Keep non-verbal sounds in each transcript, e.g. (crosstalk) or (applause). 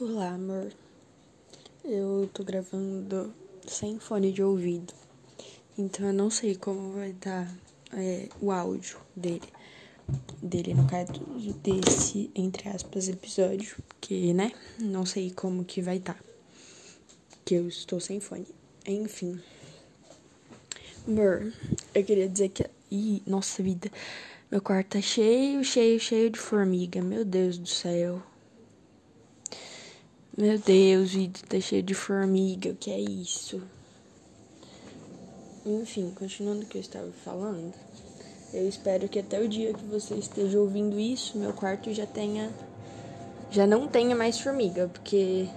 Olá, amor. Eu tô gravando sem fone de ouvido, então eu não sei como vai estar é, o áudio dele. Dele, no caso desse, entre aspas, episódio, que, né? Não sei como que vai estar. Que eu estou sem fone. Enfim. Amor, eu queria dizer que. Ih, nossa vida. Meu quarto tá cheio, cheio, cheio de formiga. Meu Deus do céu. Meu Deus, o vídeo tá cheio de formiga, o que é isso? Enfim, continuando o que eu estava falando, eu espero que até o dia que você esteja ouvindo isso, meu quarto já tenha. Já não tenha mais formiga, porque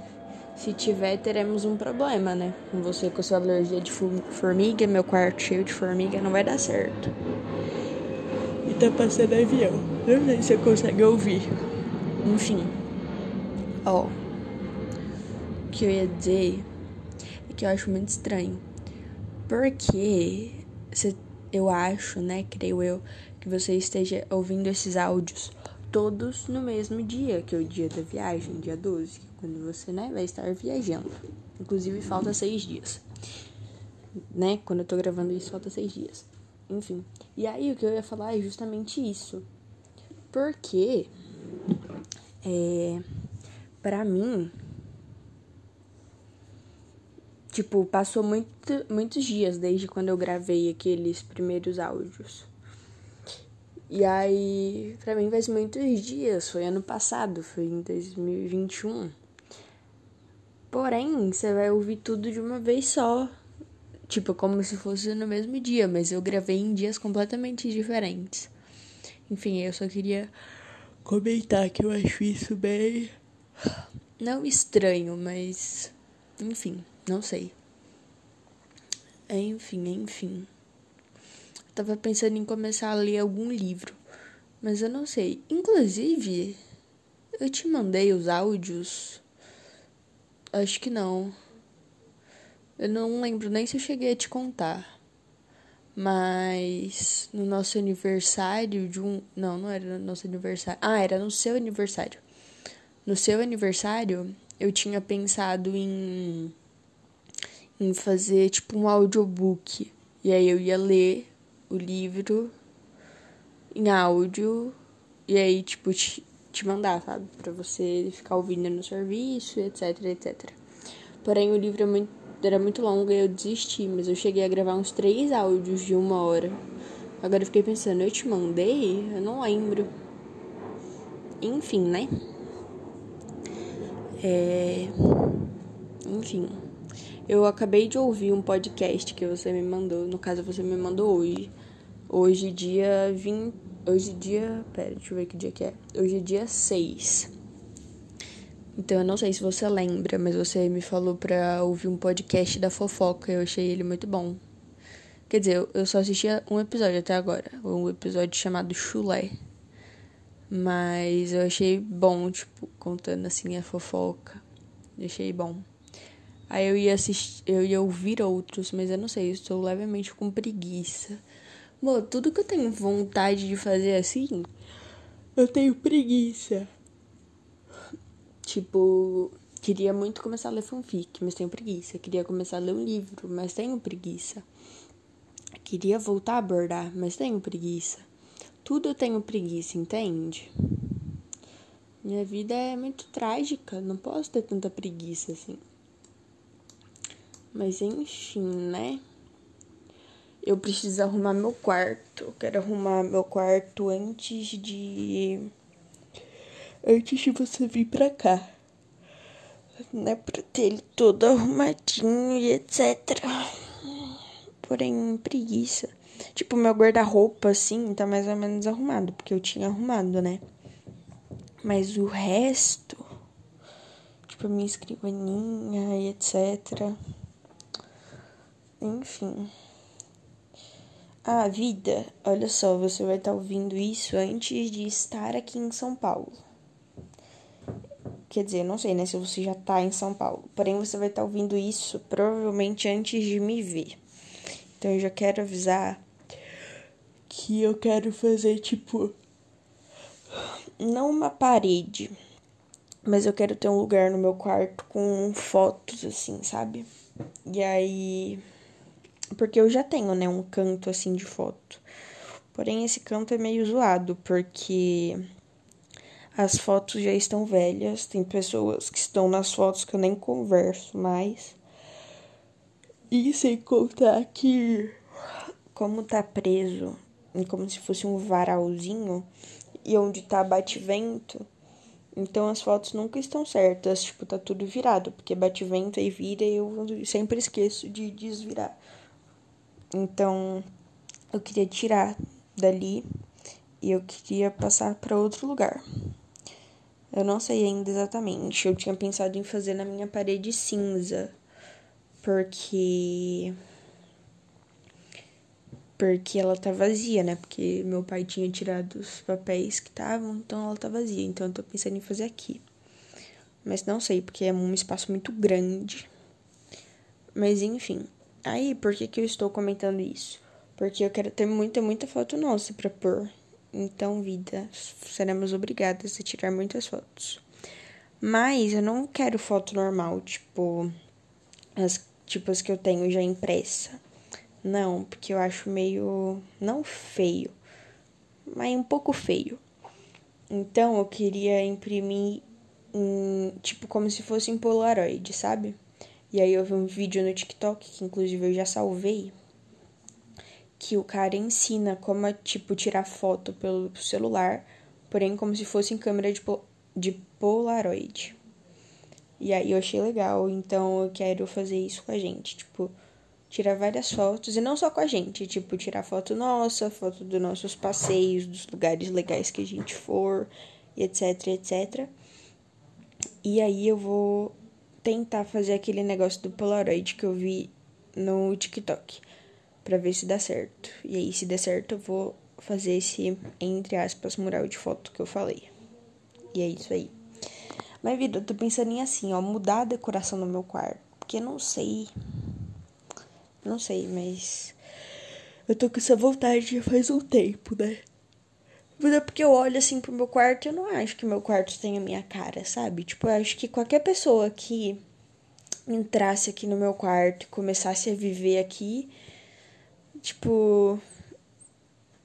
se tiver, teremos um problema, né? Com você com sua alergia de formiga, meu quarto cheio de formiga, não vai dar certo. E tá passando avião. Não sei se você consegue ouvir. Enfim. Ó. Oh que eu ia dizer é que eu acho muito estranho. Porque eu acho, né, creio eu, que você esteja ouvindo esses áudios todos no mesmo dia, que é o dia da viagem, dia 12, quando você, né, vai estar viajando. Inclusive, falta seis dias. Né? Quando eu tô gravando isso, falta seis dias. Enfim. E aí, o que eu ia falar é justamente isso. Porque, é, pra mim, Tipo, passou muito, muitos dias desde quando eu gravei aqueles primeiros áudios. E aí, pra mim faz muitos dias, foi ano passado, foi em 2021. Porém, você vai ouvir tudo de uma vez só. Tipo, como se fosse no mesmo dia, mas eu gravei em dias completamente diferentes. Enfim, eu só queria comentar que eu acho isso bem. Não estranho, mas. Enfim. Não sei. Enfim, enfim. Tava pensando em começar a ler algum livro, mas eu não sei. Inclusive, eu te mandei os áudios. Acho que não. Eu não lembro nem se eu cheguei a te contar. Mas no nosso aniversário de um. Não, não era no nosso aniversário. Ah, era no seu aniversário. No seu aniversário, eu tinha pensado em em fazer tipo um audiobook. E aí eu ia ler o livro em áudio e aí tipo te, te mandar, sabe? Pra você ficar ouvindo no serviço, etc, etc. Porém o livro é muito, era muito longo e eu desisti, mas eu cheguei a gravar uns três áudios de uma hora. Agora eu fiquei pensando, eu te mandei? Eu não lembro. Enfim, né? É... Enfim. Eu acabei de ouvir um podcast que você me mandou, no caso você me mandou hoje. Hoje dia 20, hoje dia, pera, deixa eu ver que dia que é. Hoje é dia 6. Então eu não sei se você lembra, mas você me falou pra ouvir um podcast da fofoca, eu achei ele muito bom. Quer dizer, eu só assisti um episódio até agora, um episódio chamado Chulé. Mas eu achei bom, tipo, contando assim a fofoca. achei bom. Aí eu ia assistir, eu ia ouvir outros, mas eu não sei, eu estou levemente com preguiça. Bom, tudo que eu tenho vontade de fazer assim, eu tenho preguiça. Tipo, queria muito começar a ler fanfic, mas tenho preguiça. Queria começar a ler um livro, mas tenho preguiça. Queria voltar a abordar, mas tenho preguiça. Tudo eu tenho preguiça, entende? Minha vida é muito trágica, não posso ter tanta preguiça assim. Mas enfim, né? Eu preciso arrumar meu quarto. Eu quero arrumar meu quarto antes de. Antes de você vir pra cá. Né? Pra ter ele todo arrumadinho e etc. Porém, preguiça. Tipo, meu guarda-roupa, assim, tá mais ou menos arrumado. Porque eu tinha arrumado, né? Mas o resto. Tipo, a minha escrivaninha e etc. Enfim. A vida, olha só, você vai estar tá ouvindo isso antes de estar aqui em São Paulo. Quer dizer, não sei, né, se você já tá em São Paulo. Porém, você vai estar tá ouvindo isso provavelmente antes de me ver. Então, eu já quero avisar que eu quero fazer, tipo, não uma parede, Mas eu quero ter um lugar no meu quarto com fotos, assim, sabe? E aí. Porque eu já tenho, né, um canto assim de foto. Porém, esse canto é meio zoado, porque as fotos já estão velhas. Tem pessoas que estão nas fotos que eu nem converso mais. E sem contar que, como tá preso, como se fosse um varalzinho, e onde tá bate-vento, então as fotos nunca estão certas, tipo, tá tudo virado, porque bate vento e vira e eu sempre esqueço de desvirar. Então, eu queria tirar dali e eu queria passar para outro lugar. Eu não sei ainda exatamente. Eu tinha pensado em fazer na minha parede cinza, porque porque ela tá vazia, né? Porque meu pai tinha tirado os papéis que estavam, então ela tá vazia. Então eu tô pensando em fazer aqui. Mas não sei, porque é um espaço muito grande. Mas enfim. Aí, por que, que eu estou comentando isso? Porque eu quero ter muita, muita foto nossa pra pôr. Então, vida, seremos obrigadas a tirar muitas fotos. Mas eu não quero foto normal, tipo as tipo as que eu tenho já impressa. Não, porque eu acho meio. não feio, mas um pouco feio. Então eu queria imprimir em, tipo como se fosse em Polaroid, sabe? E aí eu vi um vídeo no TikTok, que inclusive eu já salvei, que o cara ensina como, tipo, tirar foto pelo celular, porém como se fosse em câmera de, de Polaroid. E aí eu achei legal, então eu quero fazer isso com a gente, tipo, tirar várias fotos, e não só com a gente, tipo, tirar foto nossa, foto dos nossos passeios, dos lugares legais que a gente for, etc, etc. E aí eu vou tentar fazer aquele negócio do Polaroid que eu vi no TikTok, para ver se dá certo. E aí, se der certo, eu vou fazer esse, entre aspas, mural de foto que eu falei. E é isso aí. Mas, vida, eu tô pensando em assim, ó, mudar a decoração do meu quarto. Porque eu não sei não sei, mas. Eu tô com essa vontade já faz um tempo, né? Mas é porque eu olho assim pro meu quarto e eu não acho que meu quarto tenha minha cara, sabe? Tipo, eu acho que qualquer pessoa que entrasse aqui no meu quarto e começasse a viver aqui, tipo.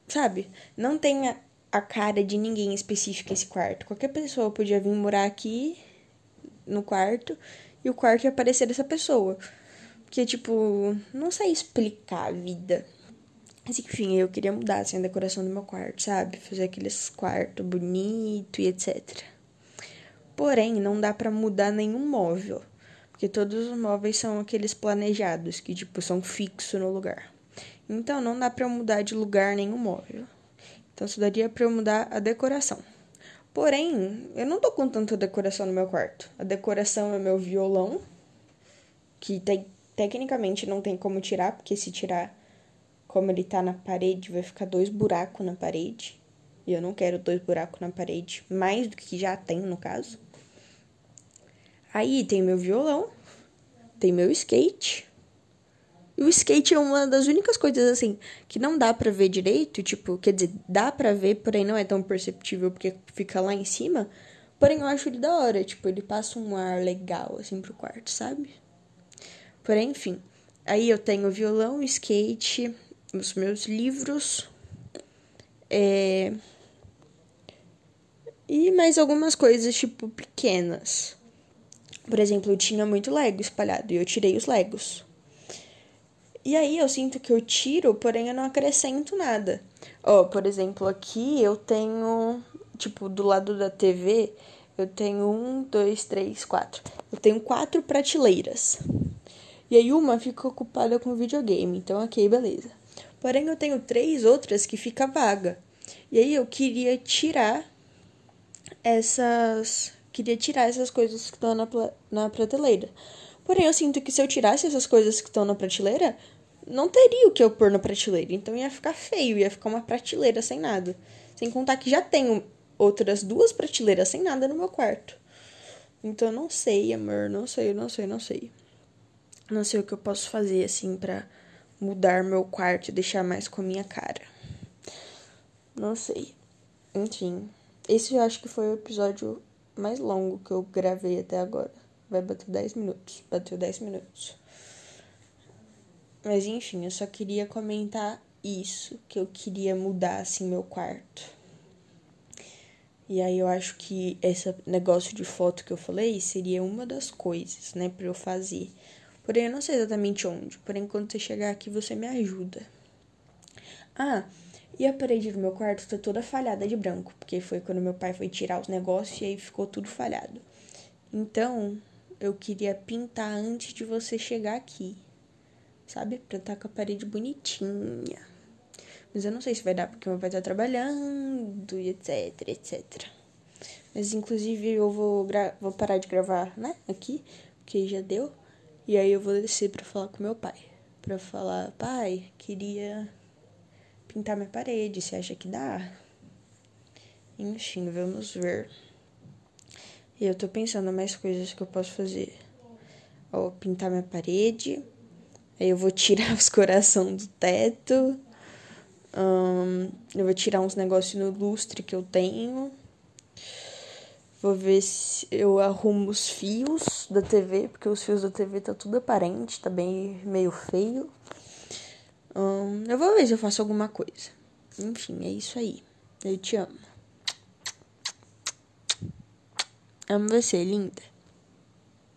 Sabe? Não tem a cara de ninguém específico esse quarto. Qualquer pessoa podia vir morar aqui no quarto e o quarto ia aparecer dessa pessoa. Porque, tipo, não sei explicar a vida. Mas enfim, eu queria mudar assim, a decoração do meu quarto, sabe? Fazer aqueles quartos bonito e etc. Porém, não dá para mudar nenhum móvel. Porque todos os móveis são aqueles planejados, que, tipo, são fixos no lugar. Então, não dá para mudar de lugar nenhum móvel. Então, só daria eu mudar a decoração. Porém, eu não tô com tanta decoração no meu quarto. A decoração é meu violão, que tem Tecnicamente não tem como tirar, porque se tirar como ele tá na parede, vai ficar dois buracos na parede. E eu não quero dois buracos na parede, mais do que já tem no caso. Aí tem meu violão, tem meu skate. E o skate é uma das únicas coisas assim que não dá para ver direito, tipo, quer dizer, dá para ver, porém não é tão perceptível porque fica lá em cima. Porém eu acho ele da hora, tipo, ele passa um ar legal assim pro quarto, sabe? Porém, enfim. Aí eu tenho violão, skate, os meus livros. É... E mais algumas coisas, tipo, pequenas. Por exemplo, eu tinha muito Lego espalhado e eu tirei os Legos. E aí eu sinto que eu tiro, porém eu não acrescento nada. Ó, oh, por exemplo, aqui eu tenho, tipo, do lado da TV, eu tenho um, dois, três, quatro. Eu tenho quatro prateleiras. E aí uma fica ocupada com videogame, então ok, beleza. Porém, eu tenho três outras que fica vaga. E aí eu queria tirar essas. Queria tirar essas coisas que estão na, na prateleira. Porém, eu sinto que se eu tirasse essas coisas que estão na prateleira, não teria o que eu pôr na prateleira. Então ia ficar feio, ia ficar uma prateleira sem nada. Sem contar que já tenho outras duas prateleiras sem nada no meu quarto. Então não sei, amor, não sei, não sei, não sei. Não sei o que eu posso fazer assim para mudar meu quarto e deixar mais com a minha cara. Não sei. Enfim, esse eu acho que foi o episódio mais longo que eu gravei até agora. Vai bater 10 minutos. Bateu 10 minutos. Mas enfim, eu só queria comentar isso, que eu queria mudar assim meu quarto. E aí eu acho que esse negócio de foto que eu falei seria uma das coisas, né, para eu fazer. Porém, eu não sei exatamente onde. Porém, quando você chegar aqui, você me ajuda. Ah, e a parede do meu quarto tá toda falhada de branco, porque foi quando meu pai foi tirar os negócios e aí ficou tudo falhado. Então, eu queria pintar antes de você chegar aqui. Sabe? Pra estar tá com a parede bonitinha. Mas eu não sei se vai dar porque meu pai tá trabalhando e etc, etc. Mas inclusive eu vou, vou parar de gravar, né? Aqui, porque já deu. E aí eu vou descer pra falar com meu pai. Pra falar, pai, queria pintar minha parede, você acha que dá? Enfim, vamos ver. E eu tô pensando mais coisas que eu posso fazer. Ó, pintar minha parede. Aí eu vou tirar (laughs) os coração do teto. Eu vou tirar uns negócios no lustre que eu tenho. Vou ver se eu arrumo os fios da TV, porque os fios da TV tá tudo aparente, tá bem meio feio. Um, eu vou ver se eu faço alguma coisa. Enfim, é isso aí. Eu te amo. Amo você, linda.